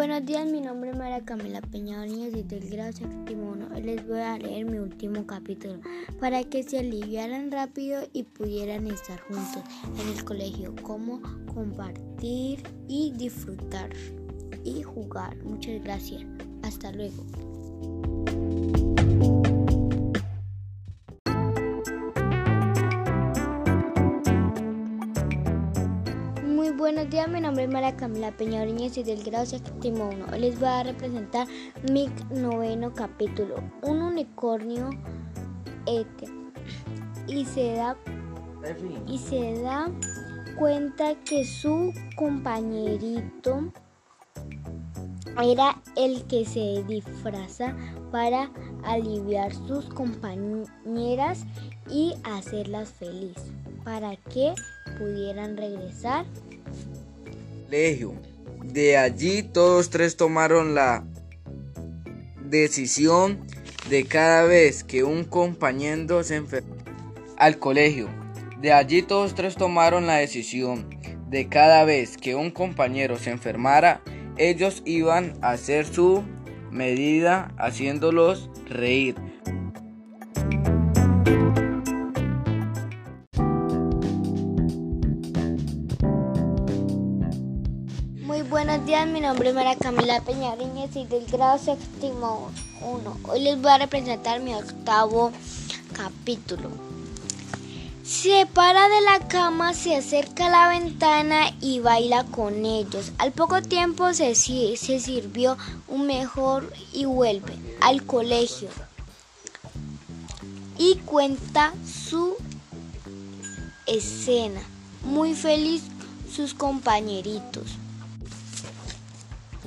buenos días, mi nombre es María Camila Peña y del grado séptimo 1. Hoy les voy a leer mi último capítulo para que se aliviaran rápido y pudieran estar juntos en el colegio, como compartir y disfrutar y jugar. Muchas gracias. Hasta luego. Buenos días, mi nombre es María Camila Peña Oriñez y del grado séptimo 1. Hoy les voy a representar mi noveno capítulo, un unicornio este, y se da y se da cuenta que su compañerito era el que se disfraza para aliviar sus compañeras y hacerlas felices para que pudieran regresar de allí todos tres tomaron la decisión de cada vez que un compañero se enfermó al colegio. De allí todos tres tomaron la decisión de cada vez que un compañero se enfermara, ellos iban a hacer su medida haciéndolos reír. Buenos días, mi nombre es María Camila Peñariñez y del grado séptimo 1. Hoy les voy a representar mi octavo capítulo. Se para de la cama, se acerca a la ventana y baila con ellos. Al poco tiempo se, se sirvió un mejor y vuelve al colegio y cuenta su escena. Muy feliz sus compañeritos.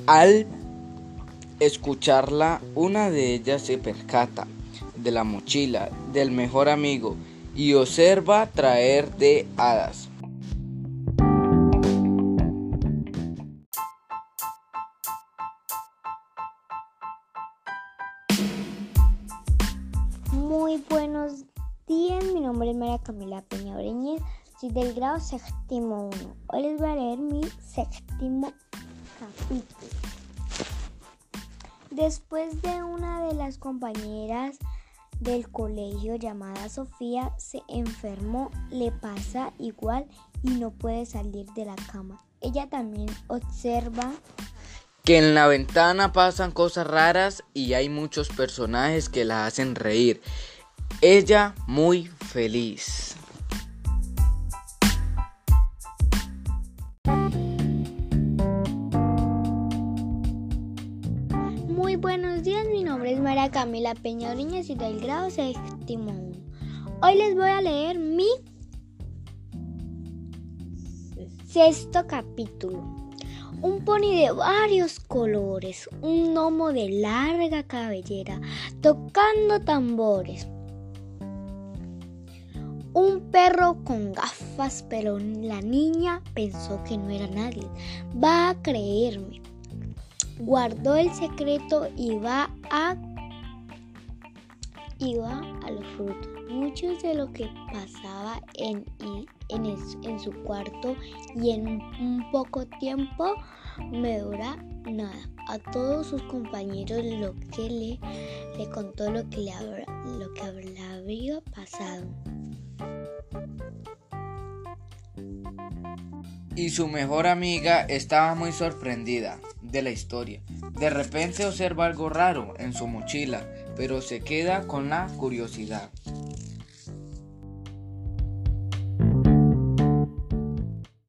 Al escucharla, una de ellas se percata de la mochila del mejor amigo y observa traer de hadas. Muy buenos días, mi nombre es María Camila Peña Breñez, soy del grado séptimo 1. Hoy les voy a leer mi séptimo Después de una de las compañeras del colegio llamada Sofía se enfermó, le pasa igual y no puede salir de la cama. Ella también observa que en la ventana pasan cosas raras y hay muchos personajes que la hacen reír. Ella muy feliz. Buenos días, mi nombre es María Camila Peña y del grado séptimo 1. Hoy les voy a leer mi sexto capítulo. Un pony de varios colores, un gnomo de larga cabellera, tocando tambores. Un perro con gafas, pero la niña pensó que no era nadie. Va a creerme guardó el secreto y va a a los frutos. Muchos de lo que pasaba en, en, su cuarto y en un poco tiempo me dura nada. A todos sus compañeros lo que le, le contó lo que le, lo que habría pasado. Y su mejor amiga estaba muy sorprendida de la historia. De repente observa algo raro en su mochila, pero se queda con la curiosidad.